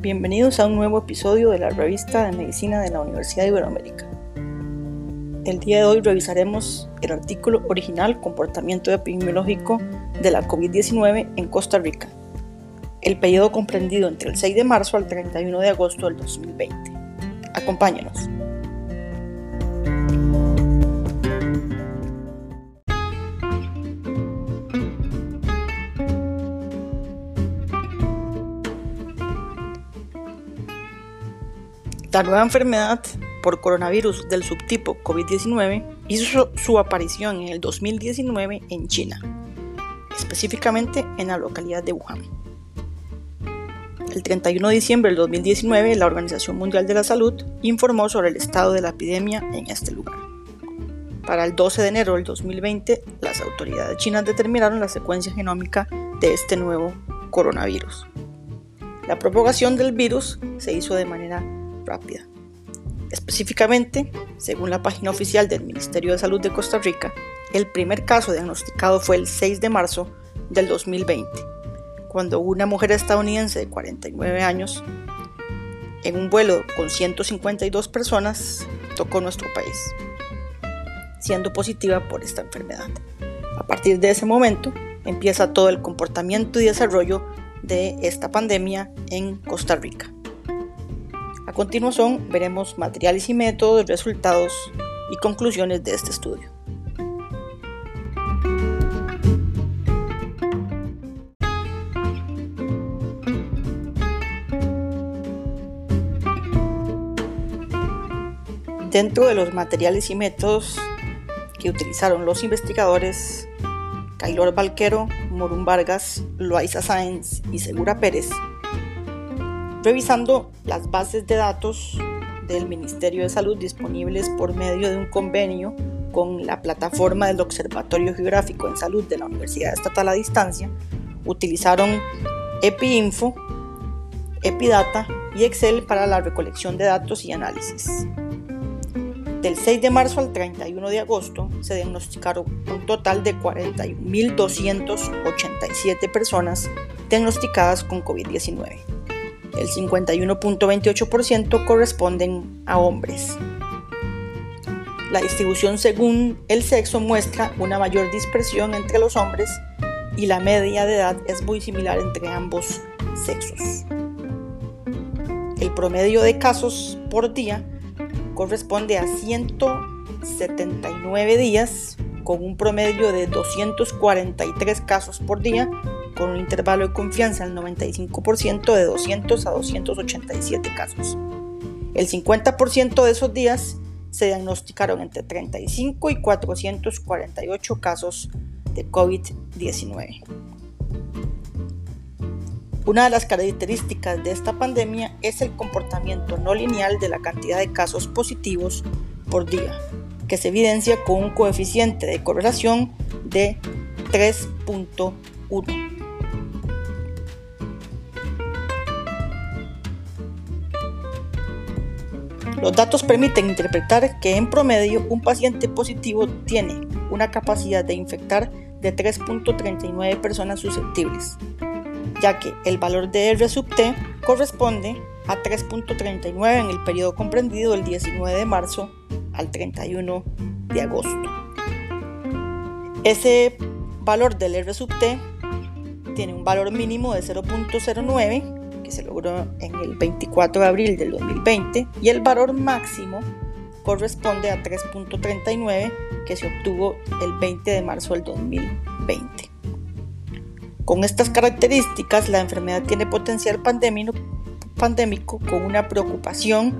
Bienvenidos a un nuevo episodio de la revista de Medicina de la Universidad de Iberoamérica. El día de hoy revisaremos el artículo original Comportamiento epidemiológico de la COVID-19 en Costa Rica, el periodo comprendido entre el 6 de marzo al 31 de agosto del 2020. Acompáñenos. La nueva enfermedad por coronavirus del subtipo COVID-19 hizo su aparición en el 2019 en China, específicamente en la localidad de Wuhan. El 31 de diciembre del 2019, la Organización Mundial de la Salud informó sobre el estado de la epidemia en este lugar. Para el 12 de enero del 2020, las autoridades chinas determinaron la secuencia genómica de este nuevo coronavirus. La propagación del virus se hizo de manera rápida. Específicamente, según la página oficial del Ministerio de Salud de Costa Rica, el primer caso diagnosticado fue el 6 de marzo del 2020, cuando una mujer estadounidense de 49 años, en un vuelo con 152 personas, tocó nuestro país, siendo positiva por esta enfermedad. A partir de ese momento, empieza todo el comportamiento y desarrollo de esta pandemia en Costa Rica. A continuación veremos materiales y métodos, resultados y conclusiones de este estudio. Dentro de los materiales y métodos que utilizaron los investigadores Cailor Valquero, Morún Vargas, Loaiza Sáenz y Segura Pérez, revisando las bases de datos del Ministerio de Salud disponibles por medio de un convenio con la plataforma del Observatorio Geográfico en Salud de la Universidad Estatal a Distancia, utilizaron EpiInfo, EpiData y Excel para la recolección de datos y análisis. Del 6 de marzo al 31 de agosto se diagnosticaron un total de 41.287 personas diagnosticadas con COVID-19 el 51.28% corresponden a hombres. La distribución según el sexo muestra una mayor dispersión entre los hombres y la media de edad es muy similar entre ambos sexos. El promedio de casos por día corresponde a 179 días con un promedio de 243 casos por día con un intervalo de confianza del 95% de 200 a 287 casos. El 50% de esos días se diagnosticaron entre 35 y 448 casos de COVID-19. Una de las características de esta pandemia es el comportamiento no lineal de la cantidad de casos positivos por día, que se evidencia con un coeficiente de correlación de 3.1. Los datos permiten interpretar que en promedio un paciente positivo tiene una capacidad de infectar de 3.39 personas susceptibles, ya que el valor de R sub T corresponde a 3.39 en el periodo comprendido del 19 de marzo al 31 de agosto. Ese valor del R sub T tiene un valor mínimo de 0.09 se logró en el 24 de abril del 2020 y el valor máximo corresponde a 3.39 que se obtuvo el 20 de marzo del 2020. Con estas características, la enfermedad tiene potencial pandémico con una preocupación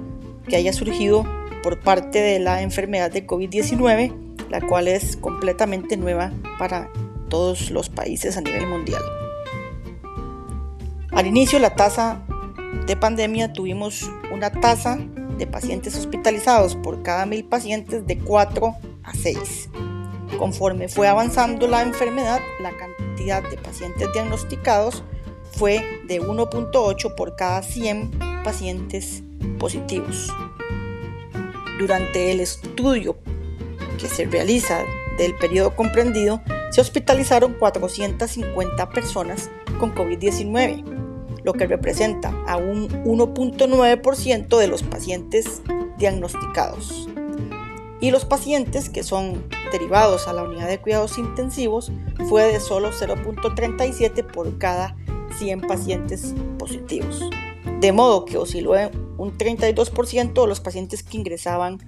que haya surgido por parte de la enfermedad de COVID-19, la cual es completamente nueva para todos los países a nivel mundial. Al inicio la tasa de pandemia tuvimos una tasa de pacientes hospitalizados por cada mil pacientes de 4 a 6. Conforme fue avanzando la enfermedad, la cantidad de pacientes diagnosticados fue de 1.8 por cada 100 pacientes positivos. Durante el estudio que se realiza del periodo comprendido, se hospitalizaron 450 personas con COVID-19, lo que representa a un 1.9% de los pacientes diagnosticados. Y los pacientes que son derivados a la unidad de cuidados intensivos fue de solo 0.37 por cada 100 pacientes positivos. De modo que osciló un 32% de los pacientes que ingresaban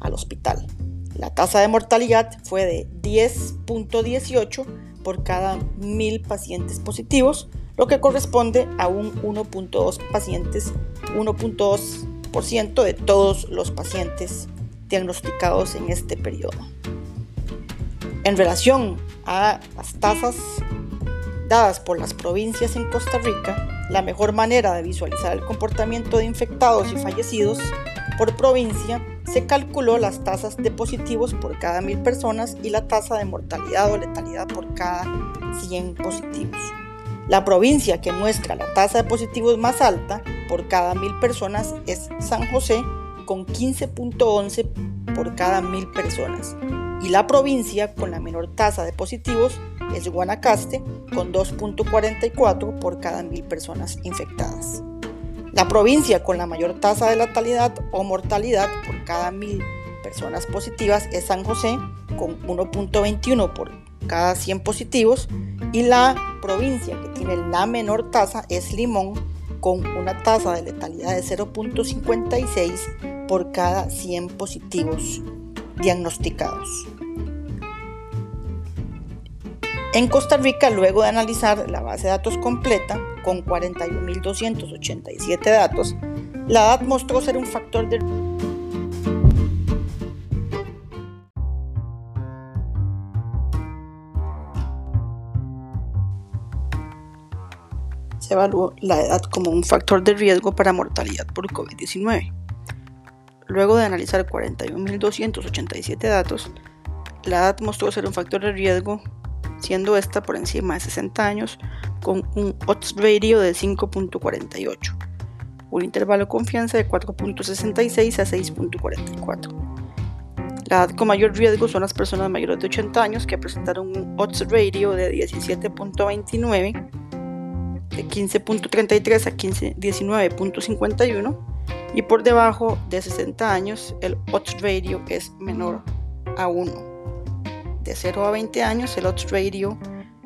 al hospital. La tasa de mortalidad fue de 10.18 por cada 1000 pacientes positivos, lo que corresponde a un 1.2 pacientes, 1.2% de todos los pacientes diagnosticados en este periodo. En relación a las tasas dadas por las provincias en Costa Rica, la mejor manera de visualizar el comportamiento de infectados y fallecidos por provincia se calculó las tasas de positivos por cada mil personas y la tasa de mortalidad o letalidad por cada 100 positivos. La provincia que muestra la tasa de positivos más alta por cada mil personas es San José con 15.11 por cada mil personas y la provincia con la menor tasa de positivos es Guanacaste con 2.44 por cada mil personas infectadas. La provincia con la mayor tasa de letalidad o mortalidad por cada mil personas positivas es San José con 1.21 por cada 100 positivos y la provincia que tiene la menor tasa es Limón con una tasa de letalidad de 0.56 por cada 100 positivos diagnosticados. En Costa Rica, luego de analizar la base de datos completa, con 41.287 datos, la edad mostró ser un factor de se evaluó la edad como un factor de riesgo para mortalidad por COVID-19. Luego de analizar 41.287 datos, la edad mostró ser un factor de riesgo siendo esta por encima de 60 años con un odds ratio de 5.48, un intervalo de confianza de 4.66 a 6.44. La edad con mayor riesgo son las personas mayores de 80 años que presentaron un odds ratio de 17.29, de 15.33 a 19.51 y por debajo de 60 años el odds ratio es menor a 1 de 0 a 20 años el odds ratio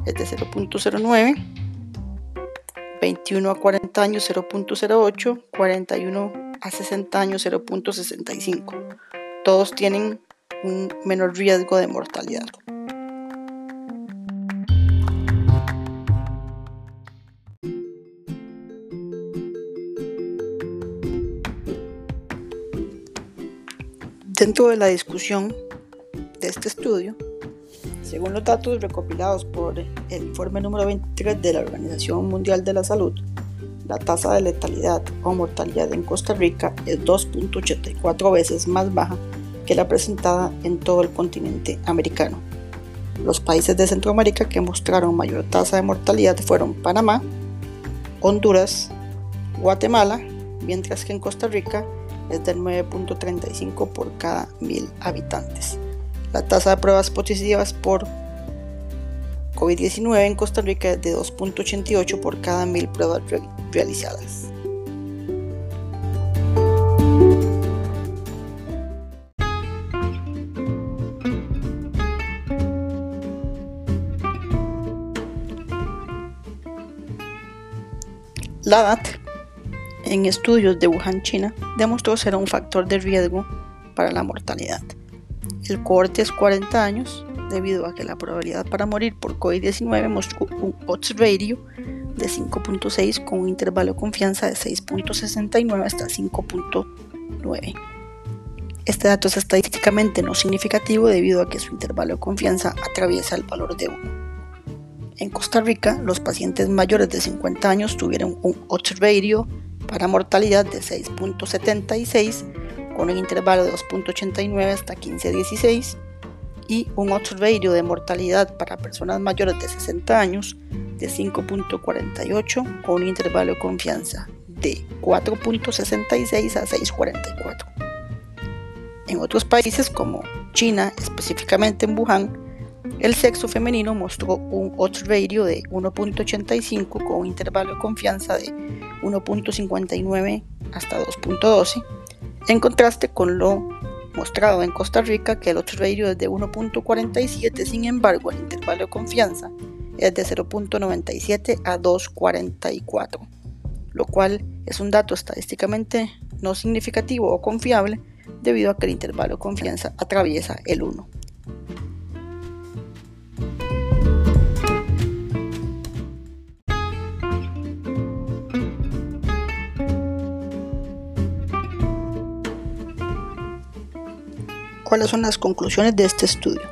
es de 0.09, 21 a 40 años 0.08, 41 a 60 años 0.65. Todos tienen un menor riesgo de mortalidad. Dentro de la discusión de este estudio, según los datos recopilados por el informe número 23 de la Organización Mundial de la Salud, la tasa de letalidad o mortalidad en Costa Rica es 2.84 veces más baja que la presentada en todo el continente americano. Los países de Centroamérica que mostraron mayor tasa de mortalidad fueron Panamá, Honduras, Guatemala, mientras que en Costa Rica es del 9.35 por cada mil habitantes. La tasa de pruebas positivas por COVID-19 en Costa Rica es de 2.88 por cada mil pruebas realizadas. La edad en estudios de Wuhan, China, demostró ser un factor de riesgo para la mortalidad. El cohorte es 40 años debido a que la probabilidad para morir por COVID-19 mostró un odds ratio de 5.6 con un intervalo de confianza de 6.69 hasta 5.9. Este dato es estadísticamente no significativo debido a que su intervalo de confianza atraviesa el valor de 1. En Costa Rica, los pacientes mayores de 50 años tuvieron un odds ratio para mortalidad de 6.76 con un intervalo de 2.89 hasta 15.16 y un odds ratio de mortalidad para personas mayores de 60 años de 5.48 con un intervalo de confianza de 4.66 a 6.44. En otros países como China, específicamente en Wuhan, el sexo femenino mostró un odds ratio de 1.85 con un intervalo de confianza de 1.59 hasta 2.12, en contraste con lo mostrado en Costa Rica que el odds ratio es de 1.47, sin embargo el intervalo de confianza es de 0.97 a 2.44, lo cual es un dato estadísticamente no significativo o confiable debido a que el intervalo de confianza atraviesa el 1. ¿Cuáles son las conclusiones de este estudio?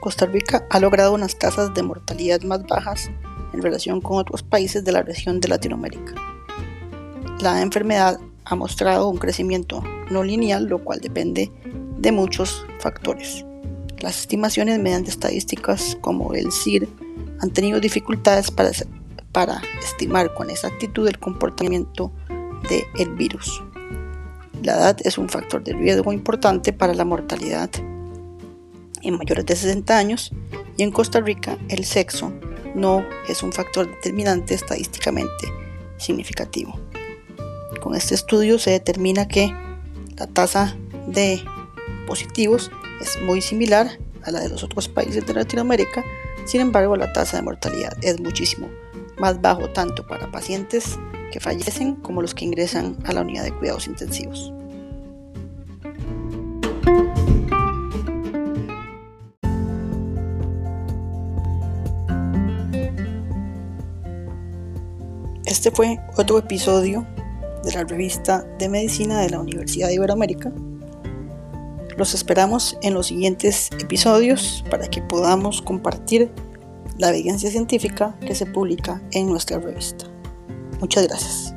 Costa Rica ha logrado unas tasas de mortalidad más bajas en relación con otros países de la región de Latinoamérica. La enfermedad ha mostrado un crecimiento no lineal, lo cual depende de muchos factores. Las estimaciones mediante estadísticas como el CIR han tenido dificultades para, para estimar con exactitud el comportamiento del virus. La edad es un factor de riesgo importante para la mortalidad en mayores de 60 años y en Costa Rica el sexo no es un factor determinante estadísticamente significativo. Con este estudio se determina que la tasa de positivos es muy similar a la de los otros países de Latinoamérica, sin embargo la tasa de mortalidad es muchísimo más bajo tanto para pacientes que fallecen como los que ingresan a la unidad de cuidados intensivos. Este fue otro episodio de la revista de medicina de la Universidad de Iberoamérica. Los esperamos en los siguientes episodios para que podamos compartir la evidencia científica que se publica en nuestra revista. Muchas gracias.